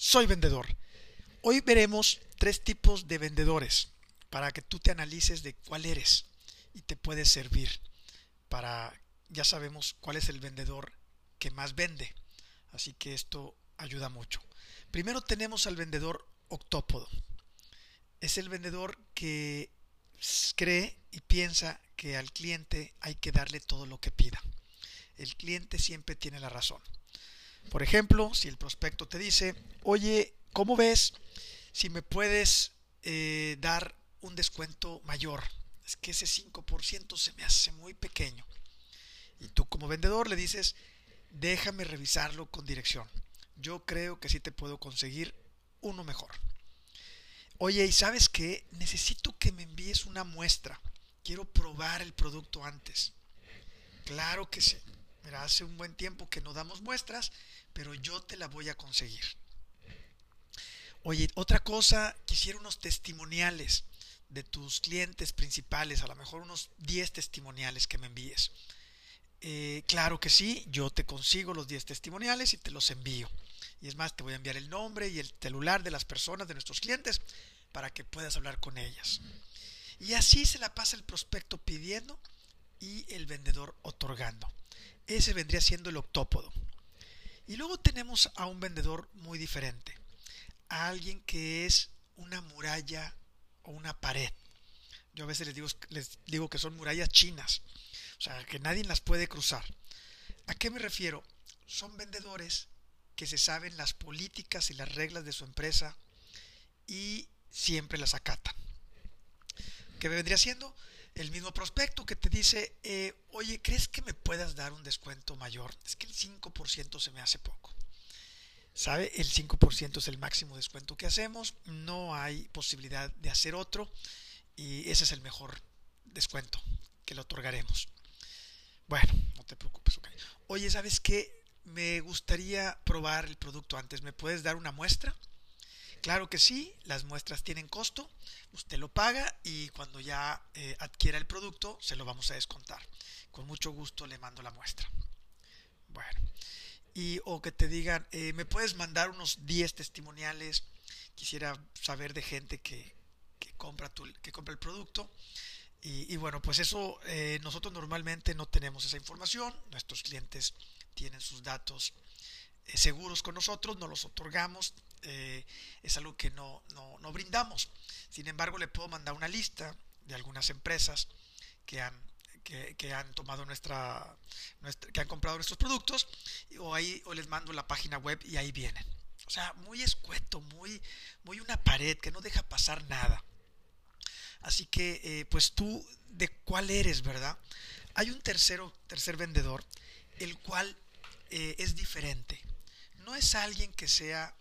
soy vendedor. Hoy veremos tres tipos de vendedores para que tú te analices de cuál eres y te puede servir para, ya sabemos cuál es el vendedor que más vende. Así que esto ayuda mucho. Primero tenemos al vendedor octópodo. Es el vendedor que cree y piensa que al cliente hay que darle todo lo que pida. El cliente siempre tiene la razón. Por ejemplo, si el prospecto te dice, oye, ¿cómo ves si me puedes eh, dar un descuento mayor? Es que ese 5% se me hace muy pequeño. Y tú como vendedor le dices, déjame revisarlo con dirección. Yo creo que sí te puedo conseguir uno mejor. Oye, ¿y sabes qué? Necesito que me envíes una muestra. Quiero probar el producto antes. Claro que sí. Hace un buen tiempo que no damos muestras, pero yo te la voy a conseguir. Oye, otra cosa, quisiera unos testimoniales de tus clientes principales, a lo mejor unos 10 testimoniales que me envíes. Eh, claro que sí, yo te consigo los 10 testimoniales y te los envío. Y es más, te voy a enviar el nombre y el celular de las personas, de nuestros clientes, para que puedas hablar con ellas. Y así se la pasa el prospecto pidiendo y el vendedor otorgando. Ese vendría siendo el octópodo. Y luego tenemos a un vendedor muy diferente, a alguien que es una muralla o una pared. Yo a veces les digo, les digo que son murallas chinas, o sea, que nadie las puede cruzar. ¿A qué me refiero? Son vendedores que se saben las políticas y las reglas de su empresa y siempre las acatan. ¿Qué vendría siendo? El mismo prospecto que te dice, eh, oye, ¿crees que me puedas dar un descuento mayor? Es que el 5% se me hace poco. ¿Sabe? El 5% es el máximo descuento que hacemos, no hay posibilidad de hacer otro y ese es el mejor descuento que le otorgaremos. Bueno, no te preocupes. Oye, ¿sabes qué? Me gustaría probar el producto antes. ¿Me puedes dar una muestra? Claro que sí, las muestras tienen costo, usted lo paga y cuando ya eh, adquiera el producto se lo vamos a descontar. Con mucho gusto le mando la muestra. Bueno, y o que te digan, eh, me puedes mandar unos 10 testimoniales, quisiera saber de gente que, compra, tu, que compra el producto. Y, bueno, pues eso eh, nosotros normalmente no tenemos esa información, nuestros clientes tienen sus datos seguros con nosotros, no los otorgamos, eh, es algo que no, no, brindamos. Sin embargo, le puedo mandar una lista de algunas empresas que han, que, han tomado nuestra, que han comprado nuestros productos, o ahí o les mando la página web y ahí vienen. O sea, muy escueto, muy, muy una pared que no deja pasar nada. Así que, eh, pues tú, ¿de cuál eres, verdad? Hay un tercero, tercer vendedor, el cual eh, es diferente. No es alguien que sea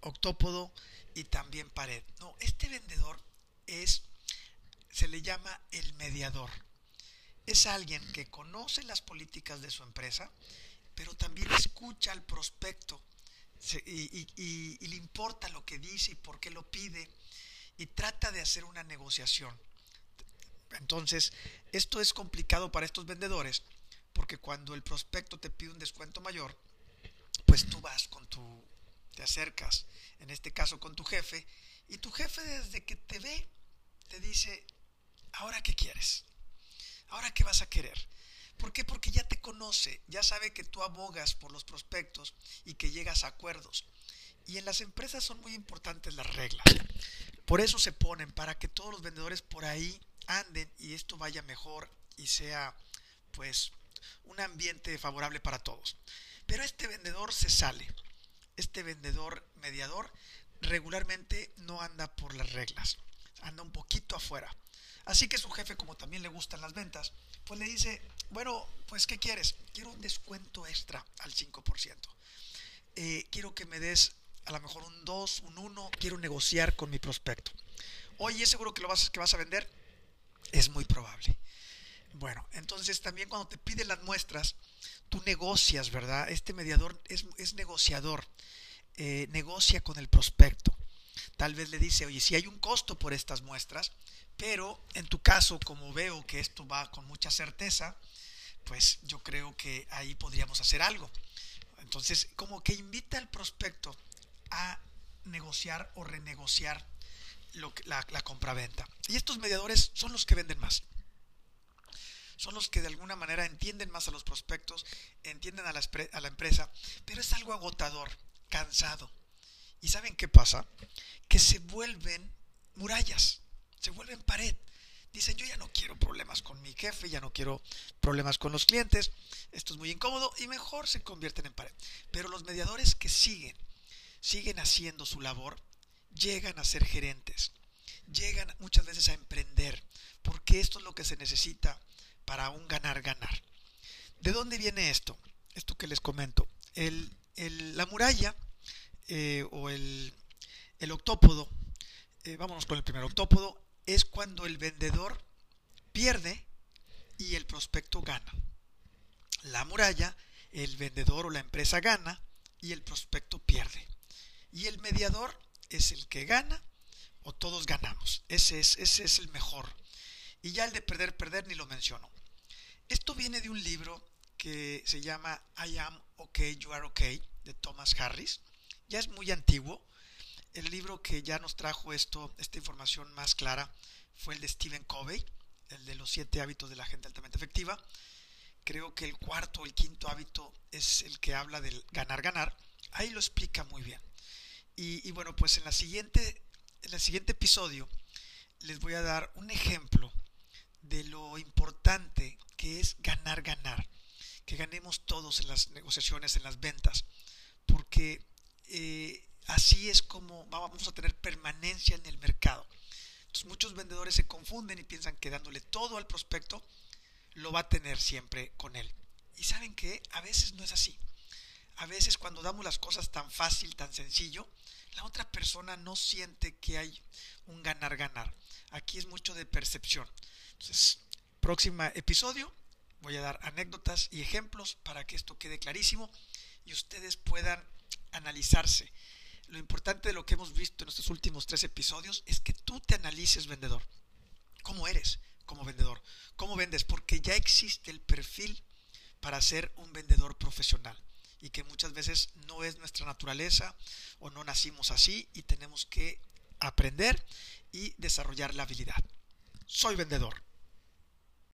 octópodo y también pared. No, este vendedor es, se le llama el mediador. Es alguien que conoce las políticas de su empresa, pero también escucha al prospecto y, le importa lo que dice y por qué lo pide y trata de hacer una negociación. Entonces, esto es complicado para estos vendedores porque cuando el prospecto te pide un descuento mayor, pues tú vas con tu te acercas, en este caso con tu jefe, y tu jefe desde que te ve te dice, ¿ahora qué quieres? ¿Ahora qué vas a querer? ¿Por qué? Porque ya te conoce, ya sabe que tú abogas por los prospectos y que llegas a acuerdos. Y en las empresas son muy importantes las reglas. Por eso se ponen, para que todos los vendedores por ahí anden y esto vaya mejor y sea pues un ambiente favorable para todos. Pero este vendedor se sale este vendedor mediador regularmente no anda por las reglas, anda un poquito afuera. Así que su jefe, como también le gustan las ventas, pues le dice, bueno, pues ¿qué quieres? Quiero un descuento extra al 5%. Eh, quiero que me des a lo mejor un 2, un 1, quiero negociar con mi prospecto. Oye, ¿es seguro que lo vas, que vas a vender? Es muy probable. Bueno, entonces también cuando te piden las muestras, tú negocias, ¿verdad? Este mediador es, negociador, eh, negocia con el prospecto. Tal vez le dice, oye, si hay un costo por estas muestras, pero en tu caso, como veo que esto va con mucha certeza, pues yo creo que ahí podríamos hacer algo. Entonces, como que invita al prospecto a negociar o renegociar lo que, la, la compraventa. Y estos mediadores son los que venden más. Son los que de alguna manera entienden más a los prospectos, entienden a la, a la empresa, pero es algo agotador, cansado. ¿Y saben qué pasa? Que se vuelven murallas, se vuelven pared. Dicen, yo ya no quiero problemas con mi jefe, ya no quiero problemas con los clientes, esto es muy incómodo y mejor se convierten en pared. Pero los mediadores que siguen, siguen haciendo su labor, llegan a ser gerentes, llegan muchas veces a emprender, porque esto es lo que se necesita para un ganar-ganar. ¿De dónde viene esto? Esto que les comento. El, la muralla eh, o el, el octópodo, eh, vámonos con el primer octópodo, es cuando el vendedor pierde y el prospecto gana. La muralla, el vendedor o la empresa gana y el prospecto pierde. Y el mediador es el que gana o todos ganamos. Ese es, ese es el mejor. Y ya el de perder, perder ni lo menciono. Esto viene de un libro que se llama I Am Okay, You Are Okay, de Thomas Harris. Ya es muy antiguo. El libro que ya nos trajo esto, esta información más clara fue el de Stephen Covey, el de los siete hábitos de la gente altamente efectiva. Creo que el cuarto o el quinto hábito es el que habla del ganar, ganar. Ahí lo explica muy bien. Y, bueno, pues en, la siguiente, en el siguiente episodio les voy a dar un ejemplo de lo importante que es ganar, ganar. Que ganemos todos en las negociaciones, en las ventas. Porque eh, así es como vamos a tener permanencia en el mercado. Entonces muchos vendedores se confunden y piensan que dándole todo al prospecto lo va a tener siempre con él. Y saben que a veces no es así. A veces cuando damos las cosas tan fácil, tan sencillo, la otra persona no siente que hay un ganar-ganar. Aquí es mucho de percepción. Entonces, próximo episodio voy a dar anécdotas y ejemplos para que esto quede clarísimo y ustedes puedan analizarse. Lo importante de lo que hemos visto en estos últimos tres episodios es que tú te analices vendedor. ¿Cómo eres como vendedor? ¿Cómo vendes? Porque ya existe el perfil para ser un vendedor profesional y que muchas veces no es nuestra naturaleza o no nacimos así y tenemos que aprender y desarrollar la habilidad. Soy vendedor.